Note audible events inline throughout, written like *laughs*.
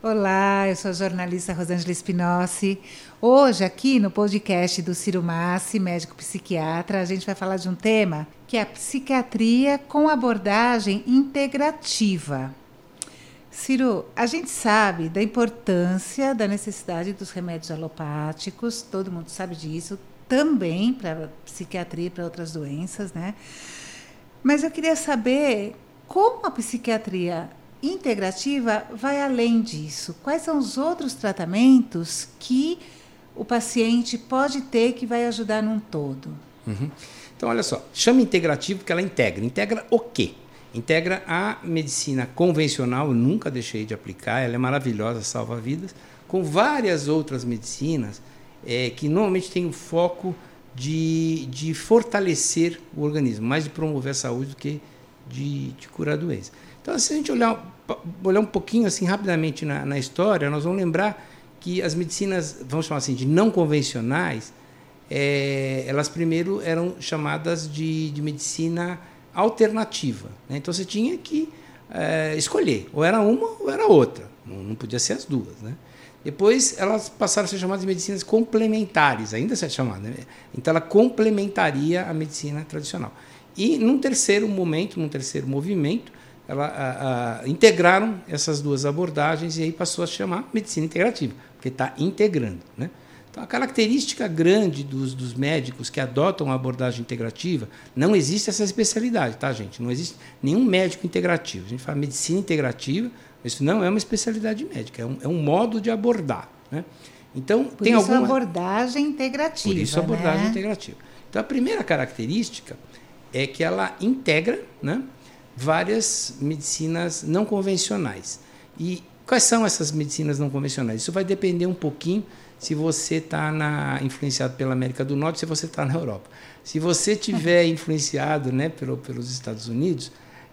Olá, eu sou a jornalista Rosângela Spinozzi. Hoje, aqui no podcast do Ciro Massi, médico psiquiatra, a gente vai falar de um tema que é a psiquiatria com abordagem integrativa. Ciro, a gente sabe da importância, da necessidade dos remédios alopáticos, todo mundo sabe disso, também para psiquiatria e para outras doenças, né? Mas eu queria saber como a psiquiatria integrativa vai além disso. Quais são os outros tratamentos que o paciente pode ter que vai ajudar num todo? Uhum. Então, olha só, chama integrativo porque ela integra. Integra o quê? Integra a medicina convencional, eu nunca deixei de aplicar, ela é maravilhosa, salva vidas, com várias outras medicinas é, que normalmente têm o foco de, de fortalecer o organismo, mais de promover a saúde do que de, de curar a doença. Então, se a gente olhar, olhar um pouquinho assim rapidamente na, na história, nós vamos lembrar que as medicinas, vamos chamar assim, de não convencionais, é, elas primeiro eram chamadas de, de medicina alternativa. Né? Então você tinha que é, escolher, ou era uma ou era outra, não, não podia ser as duas. Né? Depois elas passaram a ser chamadas de medicinas complementares, ainda se é chamada. Né? Então ela complementaria a medicina tradicional. E num terceiro momento, num terceiro movimento, ela, a, a, integraram essas duas abordagens e aí passou a chamar medicina integrativa, porque está integrando. Né? Então, a característica grande dos, dos médicos que adotam a abordagem integrativa, não existe essa especialidade, tá, gente? Não existe nenhum médico integrativo. A gente fala medicina integrativa, isso não é uma especialidade médica, é um, é um modo de abordar. Né? Então, Por tem isso alguma... abordagem integrativa. Por isso abordagem né? integrativa. Então, a primeira característica é que ela integra, né? Várias medicinas não convencionais. E quais são essas medicinas não convencionais? Isso vai depender um pouquinho se você está influenciado pela América do Norte, se você está na Europa. Se você tiver *laughs* influenciado né, pelo, pelos Estados Unidos,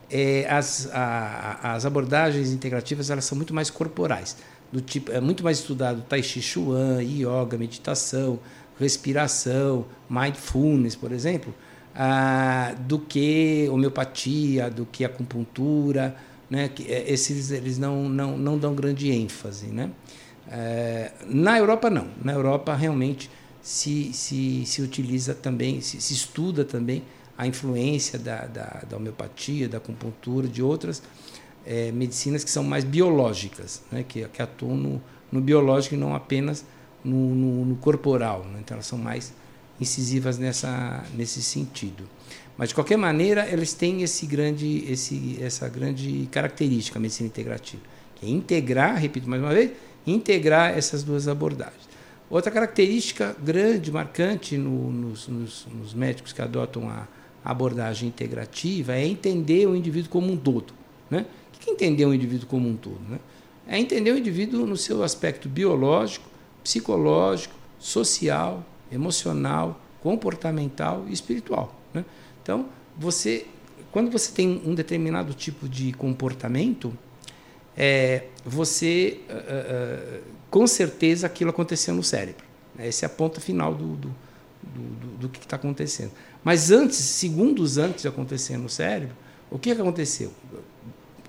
é, as, a, as abordagens integrativas elas são muito mais corporais. Do tipo, é muito mais estudado Tai Chi Chuan, Yoga, meditação, respiração, mindfulness, por exemplo, ah, do que homeopatia, do que acupuntura, né? Que, é, esses eles não, não, não dão grande ênfase, né? É, na Europa não, na Europa realmente se, se, se utiliza também, se, se estuda também a influência da, da, da homeopatia, da acupuntura, de outras é, medicinas que são mais biológicas, né? que, que atuam no, no biológico e não apenas no, no, no corporal. Né? Então elas são mais incisivas nessa, nesse sentido. Mas, de qualquer maneira, eles têm esse grande, esse, essa grande característica, a medicina integrativa, que é integrar, repito mais uma vez, integrar essas duas abordagens. Outra característica grande, marcante no, nos, nos, nos, médicos que adotam a abordagem integrativa é entender o indivíduo como um todo. Né? O que é entender o indivíduo como um todo? Né? É entender o indivíduo no seu aspecto biológico, psicológico, social, emocional, comportamental e espiritual. Né? Então, você, quando você tem um determinado tipo de comportamento, é, você, uh, uh, com certeza, aquilo aconteceu no cérebro. Essa é a ponta final do, do, do, do que está acontecendo. Mas antes, segundos antes de acontecer no cérebro, o que, que aconteceu?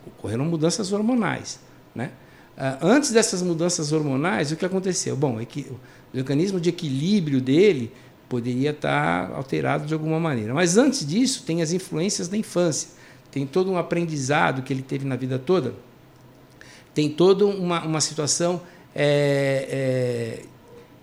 Ocorreram mudanças hormonais. Né? Uh, antes dessas mudanças hormonais, o que aconteceu? Bom, é o mecanismo de equilíbrio dele poderia estar alterado de alguma maneira. Mas antes disso, tem as influências da infância, tem todo um aprendizado que ele teve na vida toda, tem toda uma, uma situação é, é,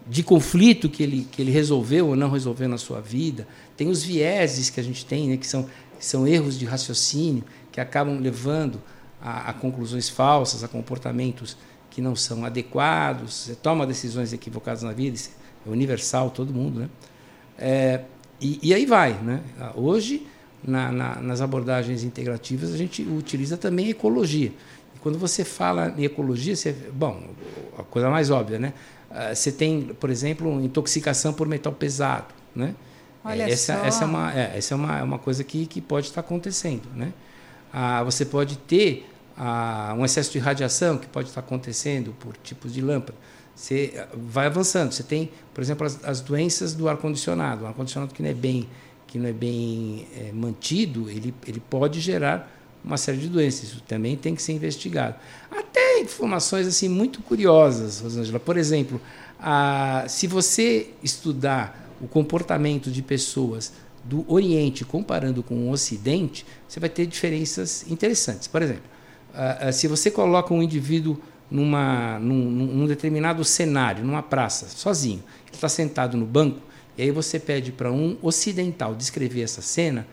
de conflito que ele, que ele resolveu ou não resolveu na sua vida, tem os vieses que a gente tem, né, que, são, que são erros de raciocínio, que acabam levando a, a conclusões falsas, a comportamentos que não são adequados, você toma decisões equivocadas na vida, isso é universal, todo mundo, né? É, e, e, aí vai, né? Hoje, na, na, nas abordagens integrativas, a gente utiliza também ecologia. E quando você fala em ecologia, você, bom, a coisa mais óbvia, né? Ah, você tem, por exemplo, intoxicação por metal pesado, né? Olha essa, só. essa é uma, é, essa é uma, uma coisa que, que pode estar acontecendo, né? Ah, você pode ter a, um excesso de radiação que pode estar acontecendo por tipos de lâmpada. Você vai avançando. Você tem, por exemplo, as, as doenças do ar-condicionado. O ar-condicionado que não é bem, que não é bem é, mantido, ele, ele pode gerar uma série de doenças. Isso também tem que ser investigado. Até informações assim muito curiosas, Rosângela. Por exemplo, a, se você estudar o comportamento de pessoas do Oriente comparando com o Ocidente, você vai ter diferenças interessantes. Por exemplo, a, a, se você coloca um indivíduo numa, num, num determinado cenário, numa praça, sozinho, ele está sentado no banco, e aí você pede para um ocidental descrever essa cena,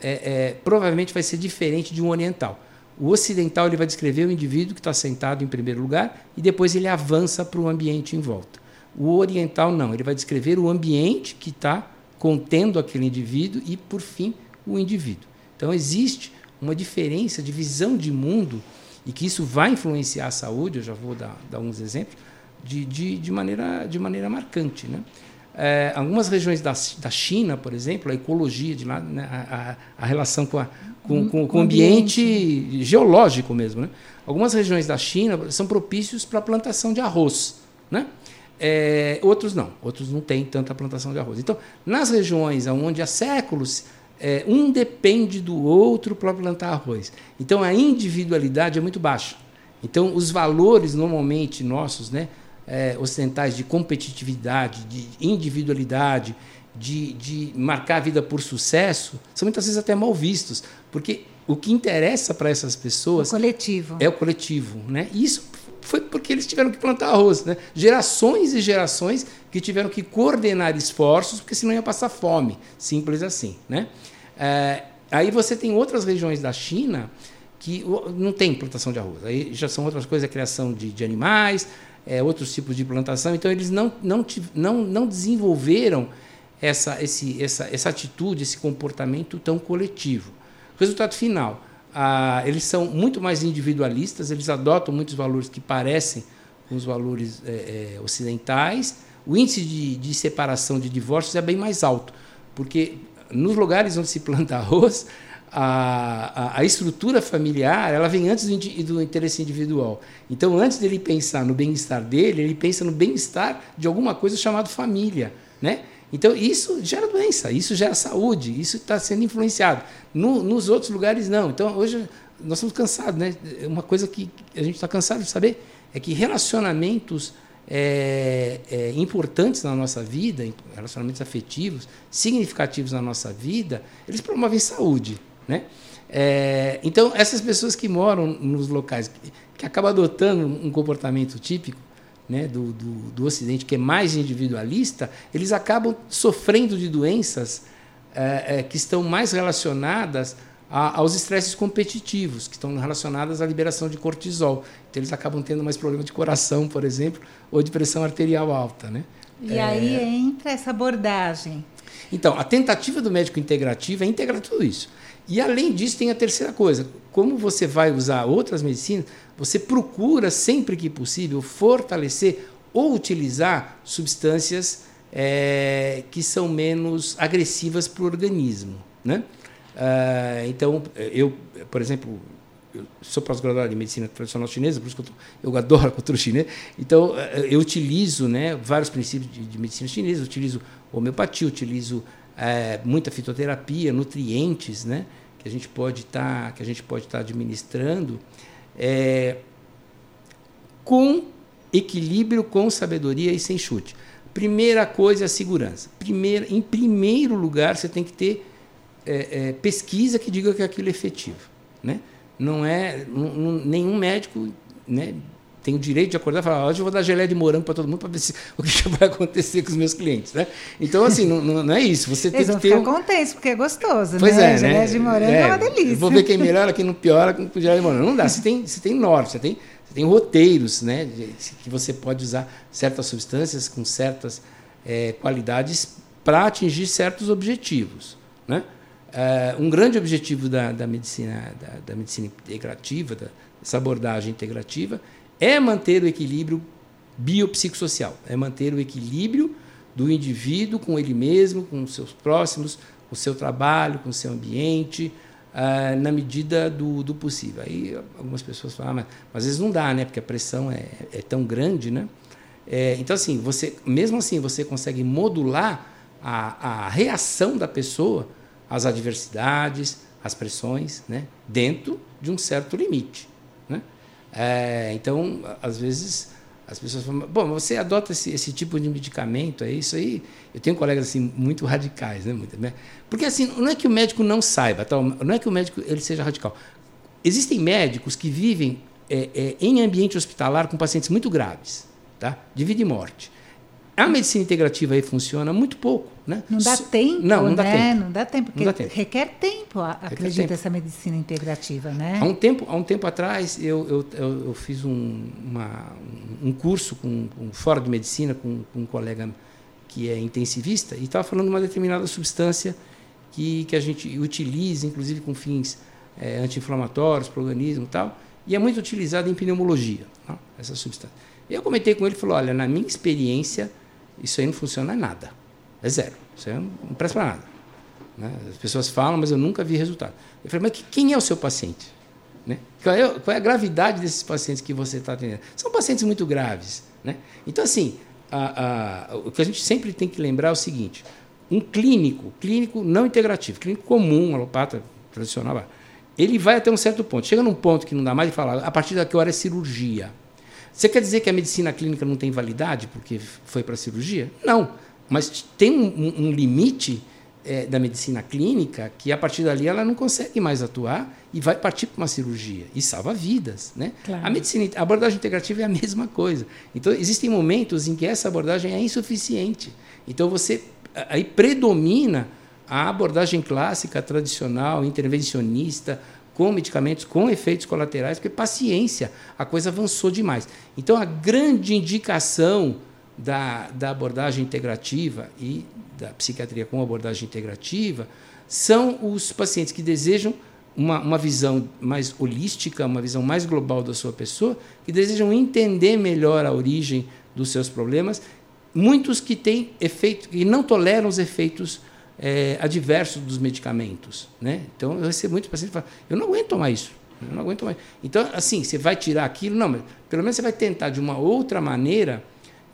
é, é, provavelmente vai ser diferente de um oriental. O ocidental ele vai descrever o indivíduo que está sentado em primeiro lugar e depois ele avança para o ambiente em volta. O oriental não, ele vai descrever o ambiente que está contendo aquele indivíduo e, por fim, o indivíduo. Então, existe uma diferença de visão de mundo e que isso vai influenciar a saúde, eu já vou dar, dar uns exemplos, de, de, de, maneira, de maneira marcante. Né? É, algumas regiões da, da China, por exemplo, a ecologia de lá, né, a, a, relação com, a, com, com, com o ambiente, ambiente, geológico mesmo. Né? Algumas regiões da China são propícios para a plantação de arroz. Né? É, outros não, outros não têm tanta plantação de arroz. Então, nas regiões onde há séculos é, um depende do outro para plantar arroz. Então, a individualidade é muito baixa. Então, os valores normalmente nossos, né, é, ocidentais de competitividade, de individualidade, de, de marcar a vida por sucesso, são muitas vezes até mal vistos, porque o que interessa para essas pessoas o coletivo. é o coletivo, né? E isso foi porque eles tiveram que plantar arroz, né? Gerações e gerações que tiveram que coordenar esforços, porque senão ia passar fome, simples assim, né? É, aí você tem outras regiões da China que não tem plantação de arroz. Aí já são outras coisas, a criação de, de animais, é, outros tipos de plantação. Então, eles não, não, não, não desenvolveram essa, esse, essa, essa atitude, esse comportamento tão coletivo. Resultado final: ah, eles são muito mais individualistas, eles adotam muitos valores que parecem com os valores é, é, ocidentais. O índice de, de separação de divórcios é bem mais alto, porque nos lugares onde se planta *laughs* arroz, a, a, a, estrutura familiar ela vem antes do, do, interesse individual. Então, antes dele pensar no bem-estar dele, ele pensa no bem-estar de alguma coisa chamada família. Né? Então, isso gera doença, isso gera saúde, isso está sendo influenciado. No, nos outros lugares, não. Então, hoje, nós estamos cansados. Né? Uma coisa que a gente está cansado de saber é que relacionamentos é, é, importantes na nossa vida, relacionamentos afetivos, significativos na nossa vida, eles promovem saúde. Né? É, então, essas pessoas que moram nos locais, que, que acabam adotando um comportamento típico né, do, do, do, Ocidente, que é mais individualista, eles acabam sofrendo de doenças é, é, que estão mais relacionadas a, aos estresses competitivos, que estão relacionadas à liberação de cortisol. Então, eles acabam tendo mais problema de coração, por exemplo, ou de pressão arterial alta. Né? E aí é. entra essa abordagem. Então, a tentativa do médico integrativo é integrar tudo isso. E além disso, tem a terceira coisa: como você vai usar outras medicinas, você procura, sempre que possível, fortalecer ou utilizar substâncias é, que são menos agressivas para o organismo. Né? Ah, então, eu, por exemplo, eu sou pós-graduado em medicina tradicional chinesa, por isso que eu, eu adoro a cultura chinesa. Então, eh, eu utilizo né, vários princípios de, de medicina chinesa, utilizo homeopatia, utilizo é, muita fitoterapia, nutrientes, né, que a gente pode estar tá, que a gente pode estar tá administrando, é, com equilíbrio, com sabedoria e sem chute. Primeira coisa é a segurança. Primeira, em primeiro lugar, você tem que ter é, é, pesquisa que diga que aquilo é efetivo, né? Não é nenhum médico, né? Tem o direito de acordar e falar, hoje eu vou dar geleia de morango para todo mundo para ver se, *laughs* o que vai acontecer com os meus clientes, né? Então, assim, não, não é isso. Você Eles tem que ter... Eles vão contentes, porque é gostoso, pois né? É, geleia né? de morango é, é, uma delícia. Vou ver quem melhora, quem não piora com geleia de morango. Não dá. Você tem, você tem norte, você tem, você tem roteiros, né? Que você pode usar certas substâncias com certas é, qualidades para atingir certos objetivos, né? É, um grande objetivo da, da medicina da, da medicina integrativa, da, dessa abordagem integrativa, é manter o equilíbrio biopsicossocial, é manter o equilíbrio do indivíduo com ele mesmo, com os seus próximos, com o seu trabalho, com o seu ambiente, ah, na medida do, do, possível. Aí algumas pessoas falam, ah, mas, mas, às vezes não dá, né? Porque a pressão é, é tão grande, né? É, então, assim, você, mesmo assim, você consegue modular a, a reação da pessoa às adversidades, as pressões, né? dentro de um certo limite. É, então, às vezes, as pessoas falam, bom, você adota esse, esse tipo de medicamento, é isso aí? Eu tenho colegas assim muito radicais, né? Muito, né? Porque assim, não é que o médico não saiba, tá? não é que o médico ele seja radical. Existem médicos que vivem é, é, em ambiente hospitalar com pacientes muito graves, tá? de vida e morte. A medicina integrativa aí funciona muito pouco. Né? Não dá tempo, não, não dá né? tempo. Não dá tempo, porque dá tempo. requer tempo, acredito, tempo. essa medicina integrativa, né? Há um tempo, há um tempo atrás, eu, eu, eu, fiz um, uma, um curso com, um fora de medicina com, com um colega que é intensivista e estava falando de uma determinada substância que, que a gente utiliza, inclusive com fins é, anti-inflamatórios para o organismo e tal, e é muito utilizada em pneumologia, não? essa substância. Eu comentei com ele e falou, olha, na minha experiência, isso aí não funciona nada. É zero. Isso aí não presta para nada. Né? As pessoas falam, mas eu nunca vi resultado. Eu falei, mas quem é o seu paciente? Né? Qual, é, qual, é, a gravidade desses pacientes que você está atendendo? São pacientes muito graves. Né? Então, assim, a, a, o que a gente sempre tem que lembrar é o seguinte: um clínico, clínico não integrativo, clínico comum, alopata tradicional, ele vai até um certo ponto. Chega num ponto que não dá mais de falar, a partir daqui hora é cirurgia. Você quer dizer que a medicina clínica não tem validade porque foi para a cirurgia? Não. Mas tem um, um limite é, da medicina clínica que a partir dali ela não consegue mais atuar e vai partir para uma cirurgia e salva vidas, né? Claro. A medicina, a abordagem integrativa é a mesma coisa. Então existem momentos em que essa abordagem é insuficiente. Então você aí predomina a abordagem clássica, tradicional, intervencionista, com medicamentos com efeitos colaterais, porque paciência, a coisa avançou demais. Então, a grande indicação da, da abordagem integrativa e da psiquiatria com abordagem integrativa são os pacientes que desejam uma, uma visão mais holística, uma visão mais global da sua pessoa, que desejam entender melhor a origem dos seus problemas. Muitos que têm efeito, que não toleram os efeitos é, adversos dos medicamentos. Né? Então, eu recebo muitos pacientes que falam, eu não aguento tomar isso. Eu não aguento mais. Então, assim, você vai tirar aquilo? Não, mas pelo menos você vai tentar, de uma outra maneira,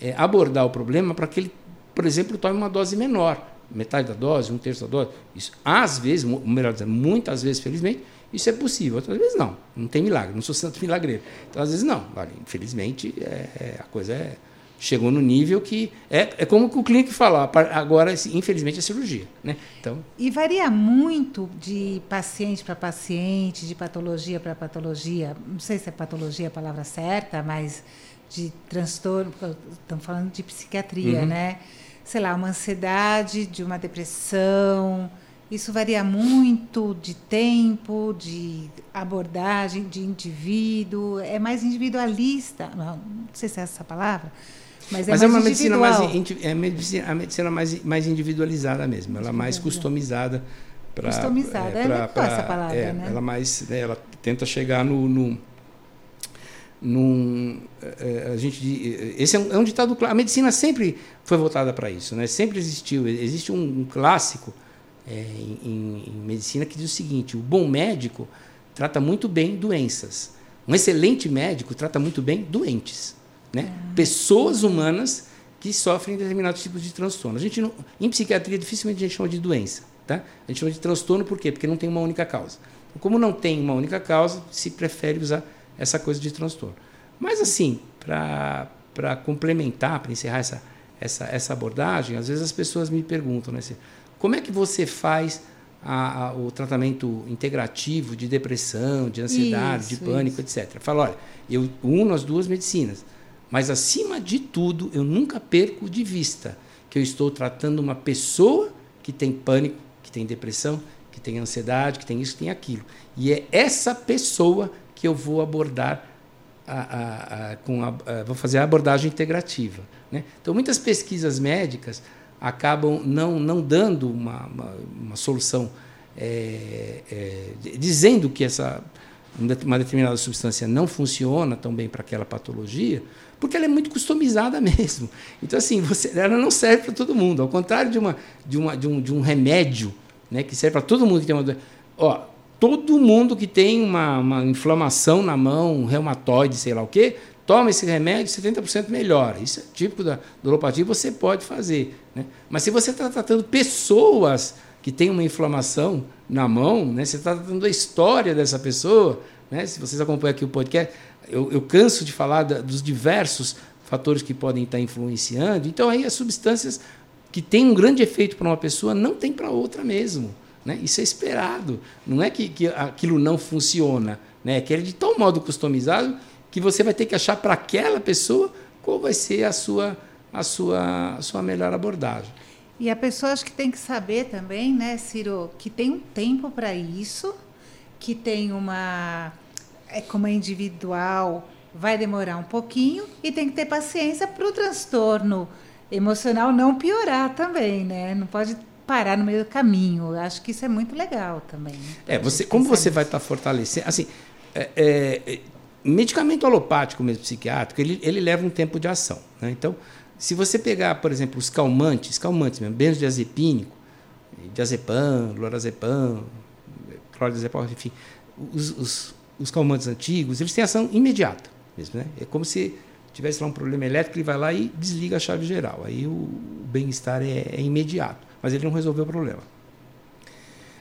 é, abordar o problema para que ele, por exemplo, tome uma dose menor. Metade da dose, um terço da dose. Isso, às vezes, melhor dizendo, muitas vezes, felizmente, isso é possível. Outras vezes, não. Não tem milagre. Não sou santo *laughs* milagreiro. Então, às vezes, não. Infelizmente, é, é, a coisa é chegou no nível que é, é como o clínico fala, agora infelizmente é cirurgia, né? Então e varia muito de paciente para paciente, de patologia para patologia. Não sei se é patologia a palavra certa, mas de transtorno, estamos falando de psiquiatria, uhum. né? Sei lá, uma ansiedade, de uma depressão. Isso varia muito de tempo, de abordagem, de indivíduo. É mais individualista. Não, não sei se é essa palavra mas é, Mas é uma medicina mais é medicina, a medicina mais, mais individualizada mesmo, ela é mais customizada para customizada, é, é pra, pra, essa palavra, é, né? Ela mais, né, ela tenta chegar no, no num, é, a gente esse é um, é um, ditado. A medicina sempre foi voltada para isso, né? Sempre existiu. Existe um, um clássico é, em, em, medicina que diz o seguinte: o bom médico trata muito bem doenças. Um excelente médico trata muito bem doentes. Né? Pessoas humanas que sofrem determinados tipos de transtorno. A gente não, em psiquiatria, dificilmente a gente chama de doença. Tá? A gente chama de transtorno por quê? Porque não tem uma única causa. Então, como não tem uma única causa, se prefere usar essa coisa de transtorno. Mas, assim, para complementar, para encerrar essa, essa, essa abordagem, às vezes as pessoas me perguntam, né, como é que você faz a, a, o tratamento integrativo de depressão, de ansiedade, isso, de pânico, isso. etc. Fala, olha, eu uno as duas medicinas. Mas, acima de tudo, eu nunca perco de vista que eu estou tratando uma pessoa que tem pânico, que tem depressão, que tem ansiedade, que tem isso, que tem aquilo. E é essa pessoa que eu vou abordar, a, a, a, com vou fazer a abordagem integrativa. Né? Então, muitas pesquisas médicas acabam não, não dando uma, uma, uma solução é, é, dizendo que essa uma determinada substância não funciona tão bem para aquela patologia, porque ela é muito customizada *laughs* mesmo. Então, assim, você, ela não serve para todo mundo. Ao contrário de, uma, de, uma, de, um, de um remédio né, que serve para todo mundo que tem uma doença. Todo mundo que tem uma, uma inflamação na mão, um reumatoide, sei lá o quê, toma esse remédio, 70% melhora. Isso é típico da, alopatia, você pode fazer. Né? Mas se você está tratando pessoas que tem uma inflamação na mão, né? Você está dando a história dessa pessoa, né? Se vocês acompanham aqui o podcast, eu, eu canso de falar da, dos diversos fatores que podem estar influenciando. Então aí as substâncias que têm um grande efeito para uma pessoa não tem para outra mesmo. Né? Isso é esperado. Não é que, que aquilo não funciona. Né? É que é de tal modo customizado que você vai ter que achar para aquela pessoa qual vai ser a sua, a sua, a sua melhor abordagem. E a pessoa acho que tem que saber também, né, Ciro, que tem um tempo para isso, que tem uma. É como é individual, vai demorar um pouquinho e tem que ter paciência para o transtorno emocional não piorar também, né? Não pode parar no meio do caminho. Eu acho que isso é muito legal também. É, você, como você vai estar tá fortalecendo, assim, é, é, medicamento alopático mesmo psiquiátrico, ele, ele leva um tempo de ação. Né? Então, se você pegar, por exemplo, os calmantes, calmantes mesmo, benzodiazepínico, diazepam, lorazepam, clorazepam, enfim, os, os, os calmantes antigos, eles têm ação imediata mesmo, né? É como se tivesse lá um problema elétrico, ele vai lá e desliga a chave geral. Aí o bem-estar é, é imediato mas ele não resolveu o problema.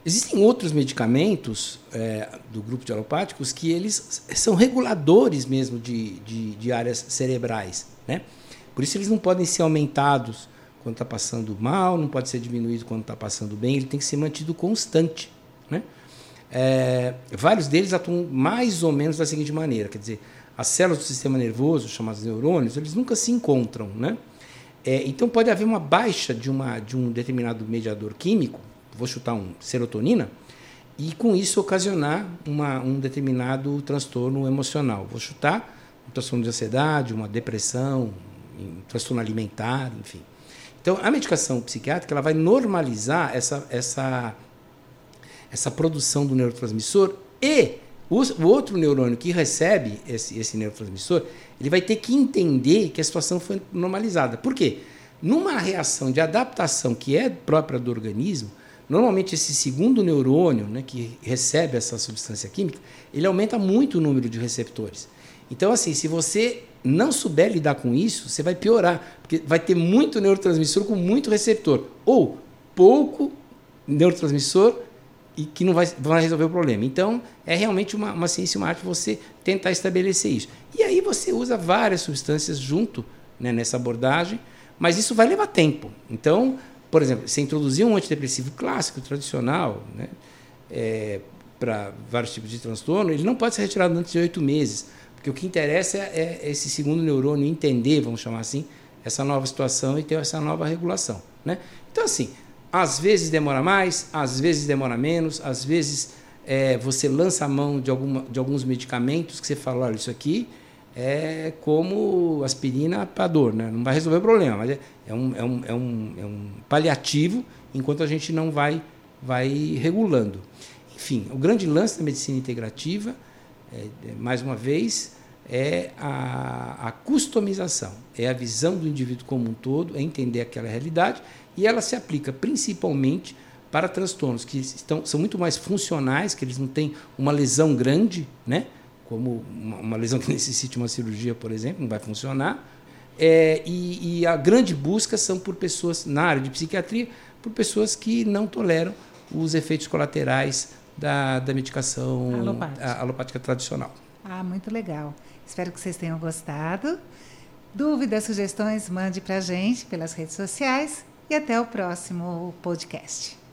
Existem outros medicamentos é, do grupo de alopáticos que eles são reguladores mesmo de, de, de áreas cerebrais. Né? Por isso eles não podem ser aumentados quando está passando mal, não pode ser diminuído quando está passando bem, ele tem que ser mantido constante. Né? É, vários deles atuam mais ou menos da seguinte maneira, quer dizer, as células do sistema nervoso, chamadas neurônios, eles nunca se encontram, né? É, então pode haver uma baixa de, uma, de um determinado mediador químico, vou chutar um serotonina, e com isso ocasionar uma, um determinado transtorno emocional. Vou chutar um transtorno de ansiedade, uma depressão, um transtorno alimentar, enfim. Então a medicação psiquiátrica ela vai normalizar essa, essa, essa produção do neurotransmissor e o, o outro neurônio que recebe esse, esse neurotransmissor, ele vai ter que entender que a situação foi normalizada. Por quê? Numa reação de adaptação que é própria do organismo, normalmente esse segundo neurônio, né, que recebe essa substância química, ele aumenta muito o número de receptores. Então, assim, se você não souber lidar com isso, você vai piorar, porque vai ter muito neurotransmissor com muito receptor, ou pouco neurotransmissor e que não vai, vai resolver o problema. Então, é realmente uma, uma ciência e uma arte você tentar estabelecer isso. E aí você usa várias substâncias junto né, nessa abordagem, mas isso vai levar tempo. Então, por exemplo, você introduzir um antidepressivo clássico, tradicional, né, é, para vários tipos de transtorno, ele não pode ser retirado antes de oito meses, porque o que interessa é, é esse segundo neurônio entender, vamos chamar assim, essa nova situação e ter essa nova regulação. Né? Então, assim, às vezes demora mais, às vezes demora menos, às vezes é, você lança a mão de, alguma, de alguns medicamentos que você fala, olha, isso aqui é como aspirina para dor, né? não vai resolver o problema, mas é, é, um, é, um, é, um, é um paliativo enquanto a gente não vai, vai regulando. Enfim, o grande lance da medicina integrativa, é, é mais uma vez, é a, a customização, é a visão do indivíduo como um todo, é entender aquela realidade e ela se aplica principalmente para transtornos que estão, são muito mais funcionais, que eles não têm uma lesão grande, né? Como uma, lesão que *laughs* necessite uma cirurgia, por exemplo, não vai funcionar. É, e, e, a grande busca são por pessoas, na área de psiquiatria, por pessoas que não toleram os efeitos colaterais da, da medicação alopática. alopática tradicional. Ah, muito legal. Espero que vocês tenham gostado. Dúvidas, sugestões, mande para a gente pelas redes sociais e até o próximo podcast.